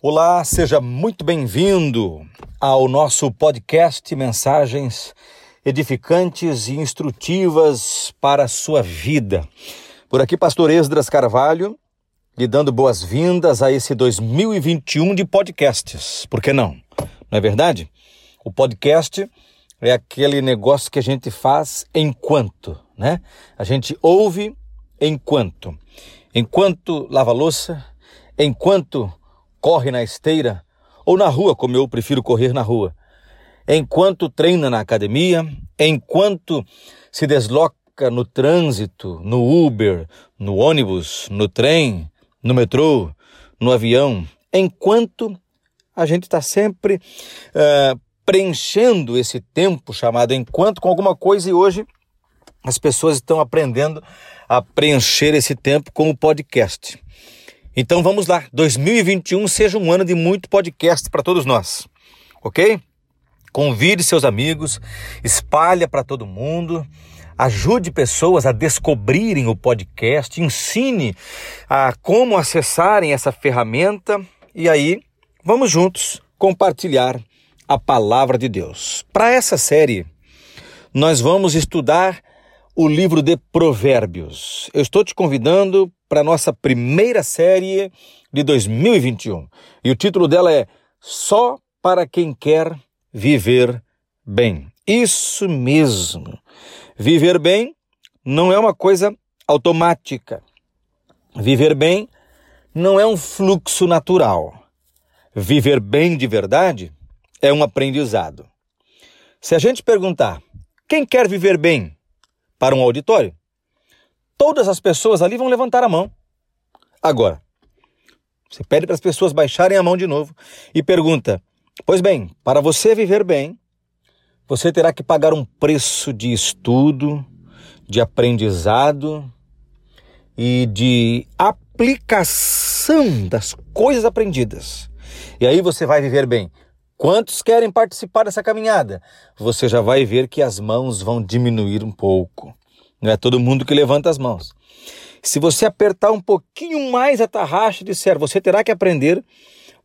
Olá, seja muito bem-vindo ao nosso podcast Mensagens Edificantes e Instrutivas para a Sua Vida. Por aqui, Pastor Esdras Carvalho, lhe dando boas-vindas a esse 2021 de podcasts. Por que não? Não é verdade? O podcast é aquele negócio que a gente faz enquanto, né? A gente ouve enquanto. Enquanto lava louça, enquanto corre na esteira ou na rua, como eu prefiro correr na rua. Enquanto treina na academia, enquanto se desloca no trânsito, no Uber, no ônibus, no trem, no metrô, no avião, enquanto a gente está sempre uh, preenchendo esse tempo chamado enquanto com alguma coisa e hoje as pessoas estão aprendendo a preencher esse tempo com o podcast. Então vamos lá, 2021 seja um ano de muito podcast para todos nós, ok? Convide seus amigos, espalha para todo mundo, ajude pessoas a descobrirem o podcast, ensine a como acessarem essa ferramenta e aí vamos juntos compartilhar a palavra de Deus. Para essa série, nós vamos estudar o livro de Provérbios. Eu estou te convidando para a nossa primeira série de 2021. E o título dela é Só para quem quer viver bem. Isso mesmo. Viver bem não é uma coisa automática. Viver bem não é um fluxo natural. Viver bem de verdade é um aprendizado. Se a gente perguntar quem quer viver bem para um auditório, todas as pessoas ali vão levantar a mão. Agora, você pede para as pessoas baixarem a mão de novo e pergunta: Pois bem, para você viver bem, você terá que pagar um preço de estudo, de aprendizado e de aplicação das coisas aprendidas. E aí você vai viver bem. Quantos querem participar dessa caminhada? Você já vai ver que as mãos vão diminuir um pouco. Não é todo mundo que levanta as mãos. Se você apertar um pouquinho mais a tarraxa e disser, você terá que aprender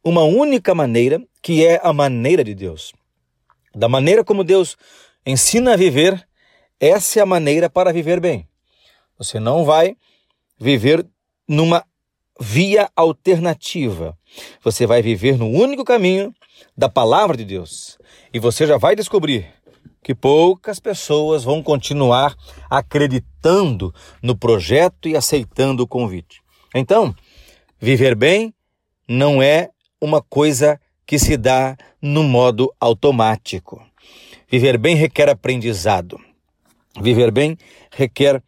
uma única maneira, que é a maneira de Deus. Da maneira como Deus ensina a viver, essa é a maneira para viver bem. Você não vai viver numa via alternativa. Você vai viver no único caminho da palavra de Deus. E você já vai descobrir que poucas pessoas vão continuar acreditando no projeto e aceitando o convite. Então, viver bem não é uma coisa que se dá no modo automático. Viver bem requer aprendizado. Viver bem requer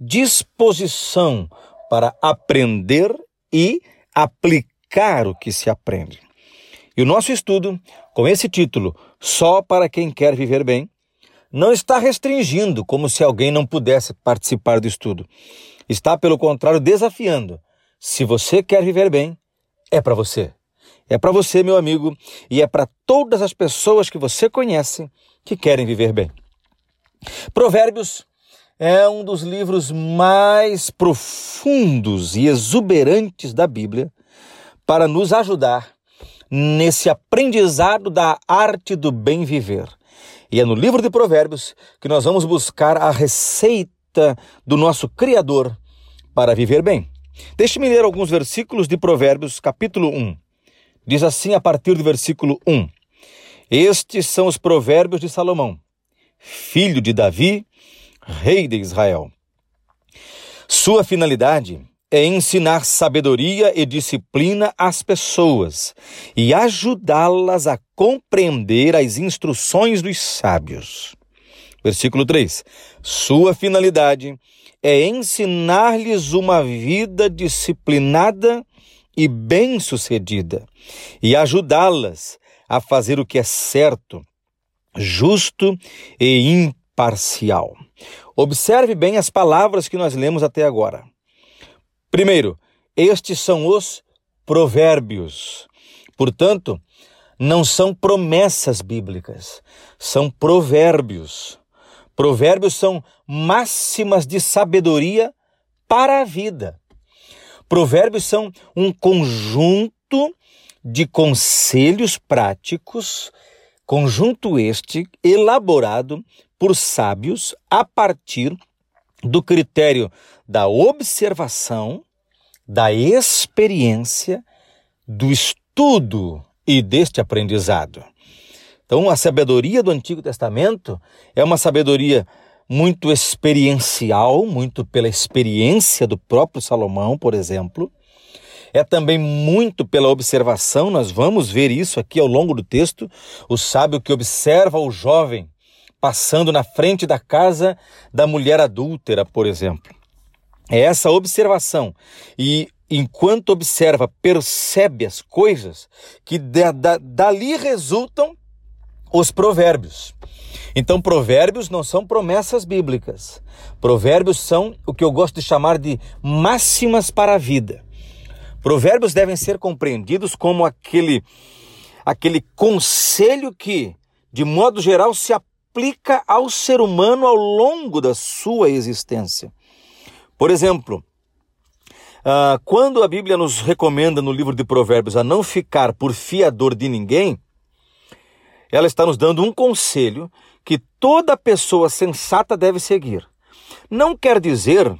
disposição para aprender e aplicar o que se aprende. E o nosso estudo, com esse título, Só para quem quer viver bem, não está restringindo, como se alguém não pudesse participar do estudo. Está, pelo contrário, desafiando. Se você quer viver bem, é para você. É para você, meu amigo, e é para todas as pessoas que você conhece que querem viver bem. Provérbios é um dos livros mais profundos e exuberantes da Bíblia para nos ajudar nesse aprendizado da arte do bem viver. E é no livro de Provérbios que nós vamos buscar a receita do nosso Criador para viver bem. Deixe-me ler alguns versículos de Provérbios, capítulo 1. Diz assim a partir do versículo 1: Estes são os provérbios de Salomão, filho de Davi, rei de Israel. Sua finalidade é ensinar sabedoria e disciplina às pessoas e ajudá-las a compreender as instruções dos sábios. Versículo 3. Sua finalidade é ensinar-lhes uma vida disciplinada e bem-sucedida e ajudá-las a fazer o que é certo, justo e imparcial. Observe bem as palavras que nós lemos até agora. Primeiro, estes são os provérbios. Portanto, não são promessas bíblicas, são provérbios. Provérbios são máximas de sabedoria para a vida. Provérbios são um conjunto de conselhos práticos, conjunto este elaborado por sábios a partir do critério da observação, da experiência, do estudo e deste aprendizado. Então, a sabedoria do Antigo Testamento é uma sabedoria muito experiencial, muito pela experiência do próprio Salomão, por exemplo. É também muito pela observação, nós vamos ver isso aqui ao longo do texto. O sábio que observa o jovem passando na frente da casa da mulher adúltera, por exemplo. É essa observação. E enquanto observa, percebe as coisas que da, da, dali resultam os provérbios. Então, provérbios não são promessas bíblicas. Provérbios são o que eu gosto de chamar de máximas para a vida. Provérbios devem ser compreendidos como aquele, aquele conselho que, de modo geral, se aplica ao ser humano ao longo da sua existência. Por exemplo, uh, quando a Bíblia nos recomenda no livro de Provérbios a não ficar por fiador de ninguém, ela está nos dando um conselho que toda pessoa sensata deve seguir. Não quer dizer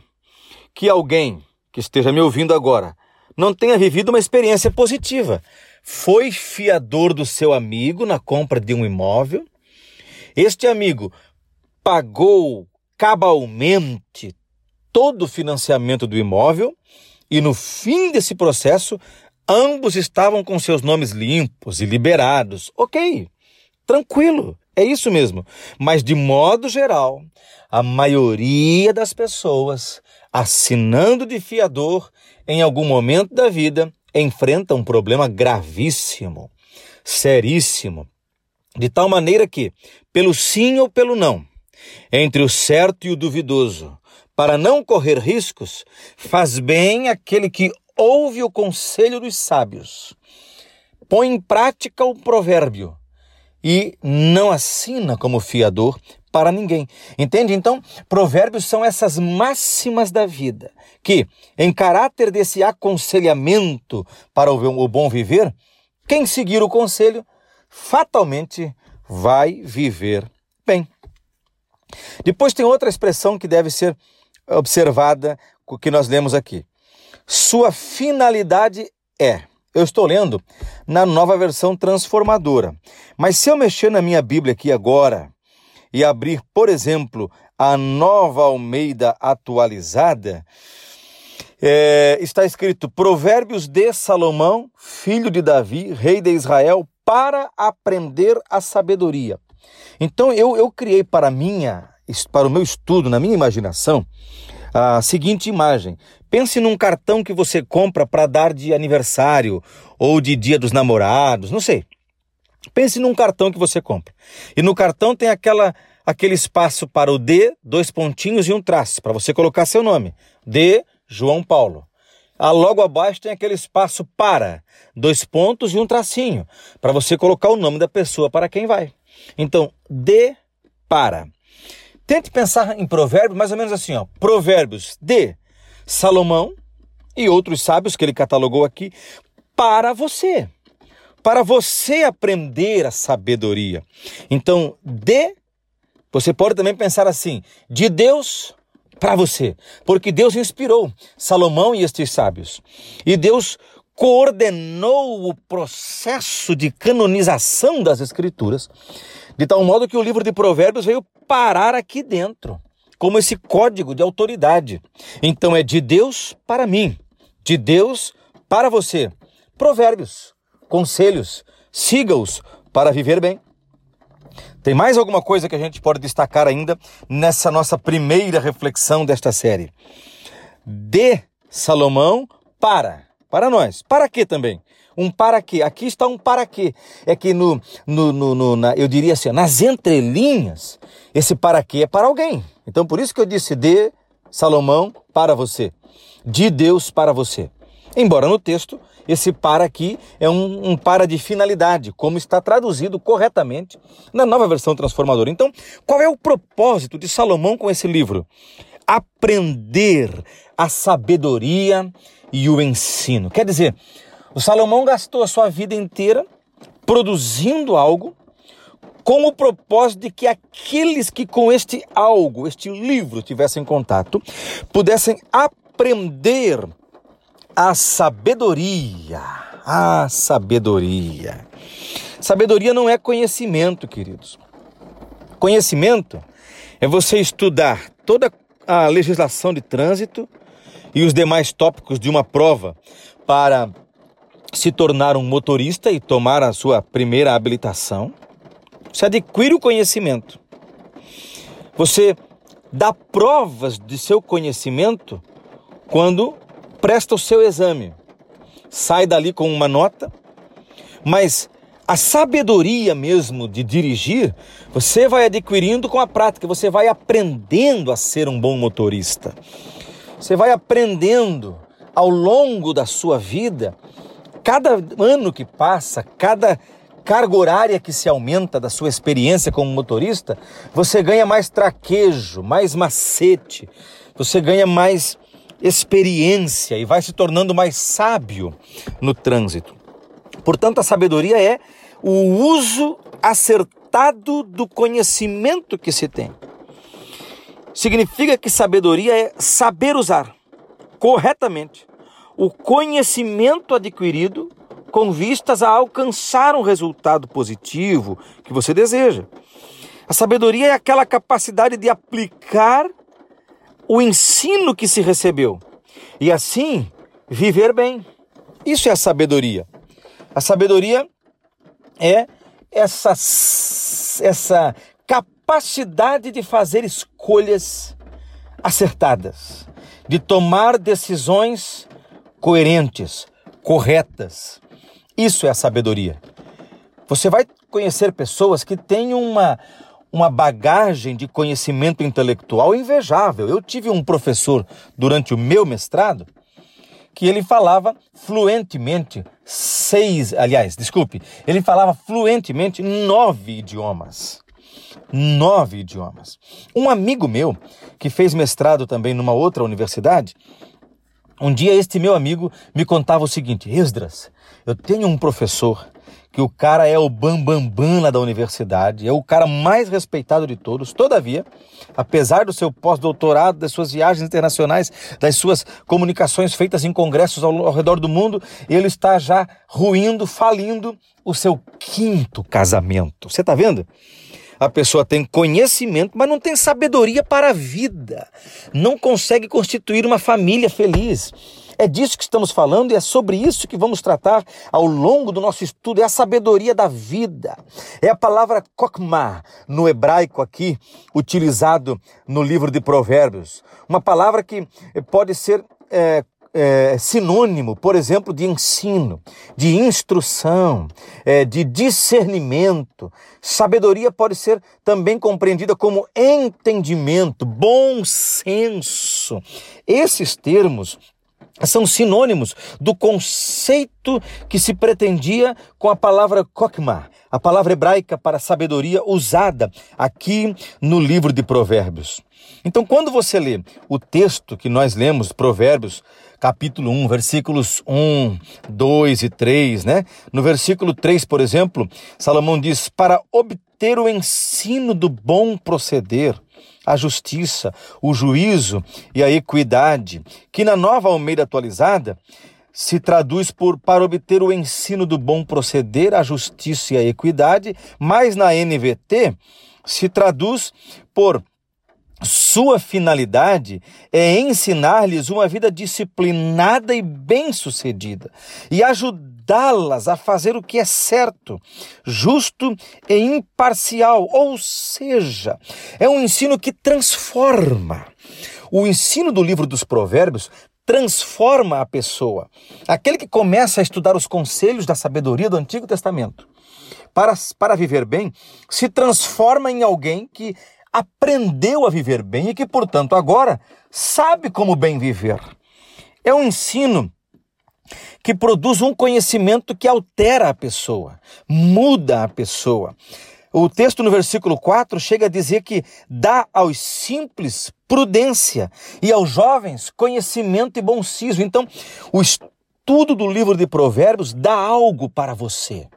que alguém que esteja me ouvindo agora não tenha vivido uma experiência positiva. Foi fiador do seu amigo na compra de um imóvel. Este amigo pagou cabalmente todo o financiamento do imóvel e no fim desse processo ambos estavam com seus nomes limpos e liberados. Ok, tranquilo. É isso mesmo. Mas, de modo geral, a maioria das pessoas, assinando de fiador, em algum momento da vida, enfrenta um problema gravíssimo, seríssimo, de tal maneira que, pelo sim ou pelo não, entre o certo e o duvidoso, para não correr riscos, faz bem aquele que ouve o conselho dos sábios, põe em prática o provérbio e não assina como fiador para ninguém. Entende? Então, provérbios são essas máximas da vida que, em caráter desse aconselhamento para o bom viver, quem seguir o conselho fatalmente vai viver bem. Depois tem outra expressão que deve ser observada, o que nós lemos aqui. Sua finalidade é eu estou lendo na nova versão transformadora. Mas se eu mexer na minha Bíblia aqui agora e abrir, por exemplo, a nova Almeida atualizada, é, está escrito Provérbios de Salomão, filho de Davi, rei de Israel, para aprender a sabedoria. Então eu, eu criei para minha, para o meu estudo, na minha imaginação, a seguinte imagem. Pense num cartão que você compra para dar de aniversário ou de dia dos namorados, não sei. Pense num cartão que você compra. E no cartão tem aquela aquele espaço para o D, dois pontinhos e um traço, para você colocar seu nome. D, João Paulo. Ah, logo abaixo tem aquele espaço para, dois pontos e um tracinho, para você colocar o nome da pessoa para quem vai. Então, D para. Tente pensar em provérbios mais ou menos assim, ó. Provérbios de Salomão e outros sábios que ele catalogou aqui para você. Para você aprender a sabedoria. Então, de você pode também pensar assim, de Deus para você, porque Deus inspirou Salomão e estes sábios. E Deus coordenou o processo de canonização das escrituras, de tal modo que o livro de Provérbios veio parar aqui dentro, como esse código de autoridade. Então é de Deus para mim, de Deus para você. Provérbios, conselhos, siga-os para viver bem. Tem mais alguma coisa que a gente pode destacar ainda nessa nossa primeira reflexão desta série? De Salomão para, para nós. Para quê também? Um para quê? Aqui está um para quê. É que no, no, no, no na, eu diria assim, nas entrelinhas, esse para quê é para alguém. Então por isso que eu disse de Salomão para você, de Deus para você. Embora no texto esse para aqui é um, um, para de finalidade, como está traduzido corretamente na nova versão transformadora. Então, qual é o propósito de Salomão com esse livro? Aprender a sabedoria e o ensino. Quer dizer, O Salomão gastou a sua vida inteira produzindo algo com o propósito de que aqueles que com este algo, este livro, tivessem contato, pudessem aprender a sabedoria. A sabedoria. Sabedoria não é conhecimento, queridos. Conhecimento é você estudar toda a legislação de trânsito e os demais tópicos de uma prova para se tornar um motorista e tomar a sua primeira habilitação. Você adquire o conhecimento. Você dá provas de seu conhecimento quando presta o seu exame. Sai dali com uma nota, mas a sabedoria mesmo de dirigir, você vai adquirindo com a prática, você vai aprendendo a ser um bom motorista. Você vai aprendendo ao longo da sua vida, cada ano que passa, cada carga horária que se aumenta da sua experiência como motorista, você ganha mais traquejo, mais macete, você ganha mais experiência e vai se tornando mais sábio no trânsito. Portanto, a sabedoria é o uso acertado do conhecimento que se tem. Significa que sabedoria é saber usar corretamente o conhecimento adquirido com vistas a alcançar um resultado positivo que você deseja. A sabedoria é aquela capacidade de aplicar o ensino que se recebeu e assim viver bem. Isso é a sabedoria. A sabedoria é essa, essa capacidade de fazer escolhas acertadas, de tomar decisões coerentes, corretas. Isso é a sabedoria. Você vai conhecer pessoas que têm uma, uma bagagem de conhecimento intelectual invejável. Eu tive um professor durante o meu mestrado que ele falava fluentemente seis, aliás, desculpe, ele falava fluentemente nove idiomas. Nove idiomas. Um amigo meu, que fez mestrado também numa outra universidade, um dia este meu amigo me contava o seguinte: Esdras, eu tenho um professor que o cara é o bambambam bam, bam lá da universidade, é o cara mais respeitado de todos. Todavia, apesar do seu pós-doutorado, das suas viagens internacionais, das suas comunicações feitas em congressos ao, ao redor do mundo, ele está já ruindo, falindo o seu quinto casamento. Você está vendo? A pessoa tem conhecimento, mas não tem sabedoria para a vida. Não consegue constituir uma família feliz. É disso que estamos falando e é sobre isso que vamos tratar ao longo do nosso estudo. É a sabedoria da vida. É a palavra kokma no hebraico aqui, utilizado no livro de Provérbios. Uma palavra que pode ser é, é, sinônimo, por exemplo, de ensino, de instrução, é, de discernimento. Sabedoria pode ser também compreendida como entendimento, bom senso. Esses termos são sinônimos do conceito que se pretendia com a palavra kokma, a palavra hebraica para sabedoria usada aqui no livro de Provérbios. Então, quando você lê o texto que nós lemos, Provérbios, capítulo 1, versículos 1, 2 e 3, né? No versículo 3, por exemplo, Salomão diz: Para obter o ensino do bom proceder, a justiça, o juízo e a equidade, que na nova Almeida atualizada se traduz por para obter o ensino do bom proceder, a justiça e a equidade, mas na NVT se traduz por sua finalidade é ensinar-lhes uma vida disciplinada e bem-sucedida e ajudá-las a fazer o que é certo, justo e imparcial, ou seja, é um ensino que transforma. O ensino do livro dos Provérbios transforma a pessoa. Aquele que começa a estudar os conselhos da sabedoria do Antigo Testamento para, para viver bem, se transforma em alguém que aprendeu a viver bem e que, portanto, agora sabe como bem viver. É um ensino que produz um conhecimento que altera a pessoa, muda a pessoa. O texto no versículo 4 chega a dizer que dá aos simples prudência e aos jovens conhecimento e bom siso. Então, o estudo do livro de Provérbios dá algo para você.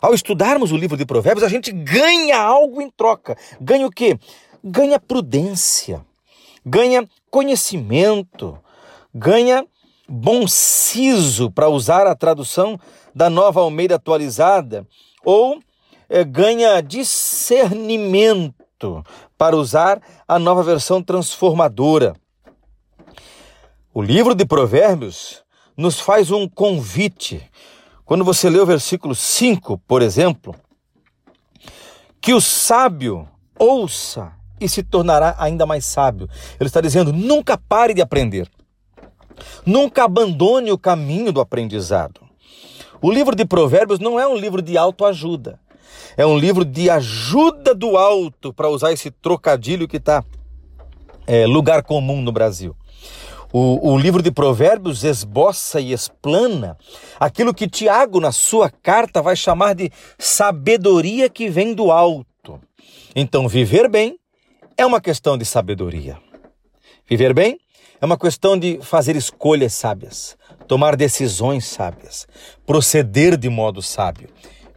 Ao estudarmos o livro de Provérbios, a gente ganha algo em troca. Ganha o quê? Ganha prudência, ganha conhecimento, ganha bom siso, para usar a tradução da nova Almeida atualizada, ou é, ganha discernimento, para usar a nova versão transformadora. O livro de Provérbios nos faz um convite. Quando você lê o versículo 5, por exemplo, que o sábio ouça e se tornará ainda mais sábio. Ele está dizendo: nunca pare de aprender. Nunca abandone o caminho do aprendizado. O livro de Provérbios não é um livro de autoajuda. É um livro de ajuda do alto, para usar esse trocadilho que está é, lugar comum no Brasil. O, o, livro de Provérbios esboça e explana aquilo que Tiago, na sua carta, vai chamar de sabedoria que vem do alto. Então, viver bem é uma questão de sabedoria. Viver bem é uma questão de fazer escolhas sábias, tomar decisões sábias, proceder de modo sábio.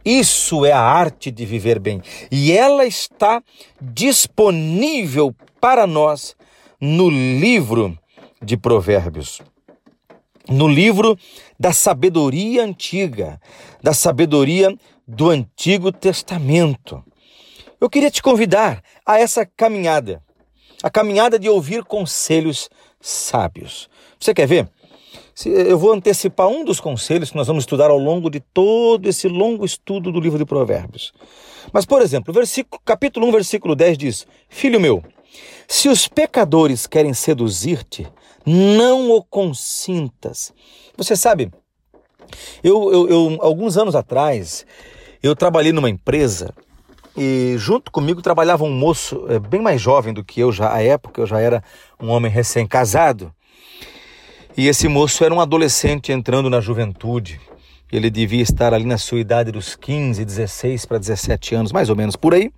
Isso é a arte de viver bem e ela está disponível para nós no livro de Provérbios. No livro da sabedoria antiga, da sabedoria do Antigo Testamento. Eu queria te convidar a essa caminhada, a caminhada de ouvir conselhos sábios. Você quer ver? Eu vou antecipar um dos conselhos que nós vamos estudar ao longo de todo esse longo estudo do livro de Provérbios. Mas, por exemplo, versículo, capítulo 1, versículo 10 diz: Filho meu, se os pecadores querem seduzir-te, não o consintas. Você sabe, eu, eu, eu, alguns anos atrás, eu trabalhei numa empresa e junto comigo trabalhava um moço é, bem mais jovem do que eu já à época, eu já era um homem recém-casado. E esse moço era um adolescente entrando na juventude. Ele devia estar ali na sua idade dos 15, 16 para 17 anos, mais ou menos por aí.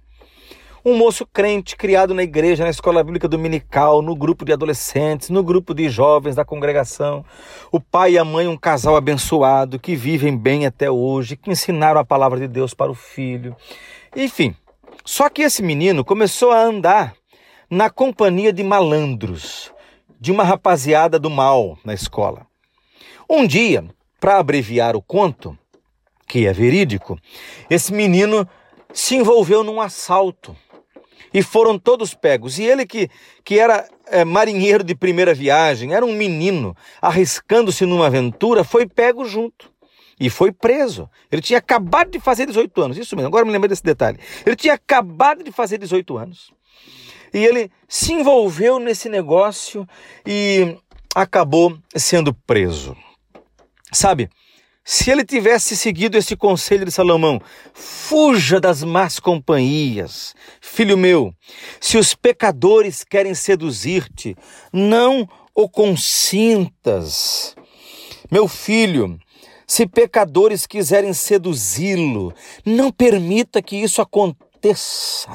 Um moço crente, criado na igreja, na escola bíblica dominical, no grupo de adolescentes, no grupo de jovens da congregação. O pai e a mãe, um casal abençoado, que vivem bem até hoje, que ensinaram a palavra de Deus para o filho. Enfim, só que esse menino começou a andar na companhia de malandros, de uma rapaziada do mal na escola. Um dia, para abreviar o conto, que é verídico, esse menino se envolveu num assalto e foram todos pegos. E ele, que, que era é, marinheiro de primeira viagem, era um menino, arriscando-se numa aventura, foi pego junto. E foi preso. Ele tinha acabado de fazer 18 anos. Isso mesmo, agora me lembrei desse detalhe. Ele tinha acabado de fazer 18 anos. E ele se envolveu nesse negócio e acabou sendo preso. Sabe, se ele tivesse seguido esse conselho de Salomão, fuja das más companhias. Filho meu, se os pecadores querem seduzir-te, não o consintas. Meu filho, se pecadores quiserem seduzi-lo, não permita que isso aconteça.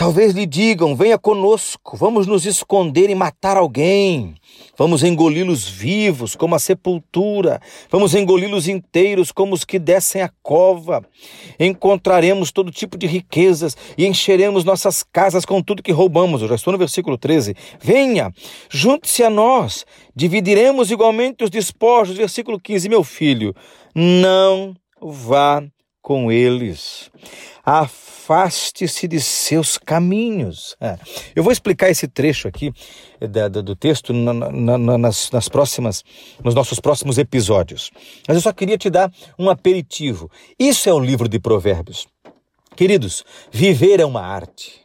Talvez lhe digam: venha conosco, vamos nos esconder e matar alguém. Vamos engoli-los vivos, como a sepultura. Vamos engoli-los inteiros, como os que descem a cova. Encontraremos todo tipo de riquezas e encheremos nossas casas com tudo que roubamos. Eu já estou no versículo 13. Venha, junte-se a nós, dividiremos igualmente os despojos. Versículo 15. Meu filho, não vá com eles afaste-se de seus caminhos. É. Eu vou explicar esse trecho aqui eh, do texto na, na, nas, nas próximas, nos nossos próximos episódios. Mas eu só queria te dar um aperitivo. Isso é o livro de Provérbios. Queridos, viver é uma arte.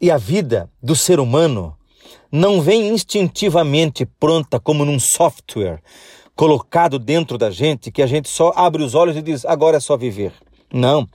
E a vida do ser humano não vem instintivamente pronta como num software colocado dentro da gente que a gente só abre os olhos e diz agora é só viver. Não.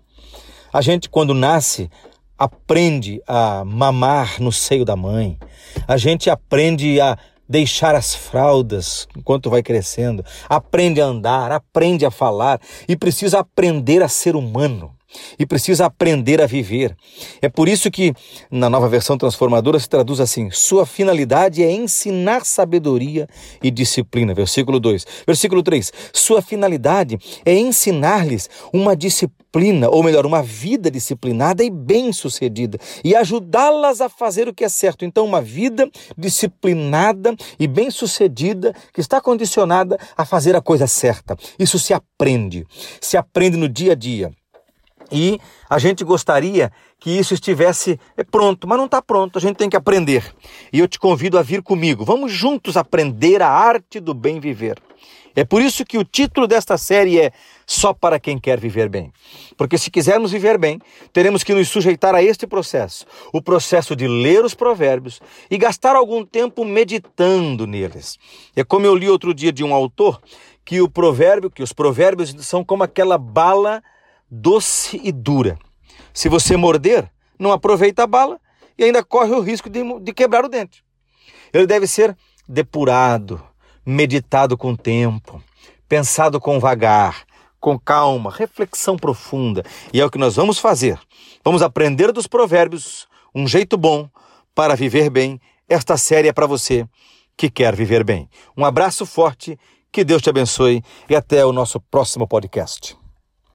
A gente, quando nasce, aprende a mamar no seio da mãe. A gente aprende a deixar as fraldas enquanto vai crescendo. Aprende a andar, aprende a falar e precisa aprender a ser humano. E precisa aprender a viver. É por isso que, na nova versão transformadora, se traduz assim: sua finalidade é ensinar sabedoria e disciplina. Versículo 2. Versículo 3. Sua finalidade é ensinar-lhes uma disciplina, ou melhor, uma vida disciplinada e bem-sucedida, e ajudá-las a fazer o que é certo. Então, uma vida disciplinada e bem-sucedida que está condicionada a fazer a coisa certa. Isso se aprende. Se aprende no dia a dia. E a gente gostaria que isso estivesse é, pronto, mas não está pronto, a gente tem que aprender. E eu te convido a vir comigo. Vamos juntos aprender a arte do bem viver. É por isso que o título desta série é Só para quem quer viver bem. Porque se quisermos viver bem, teremos que nos sujeitar a este processo, o processo de ler os provérbios e gastar algum tempo meditando neles. É como eu li outro dia de um autor que o provérbio, que os provérbios são como aquela bala doce e dura. Se você morder, não aproveita a bala e ainda corre o risco de, de quebrar o dente. Ele deve ser depurado, meditado com tempo, pensado com vagar, com calma, reflexão profunda. E é o que nós vamos fazer. Vamos aprender dos provérbios um jeito bom para viver bem. Esta série é para você que quer viver bem. Um abraço forte, que Deus te abençoe e até o nosso próximo podcast.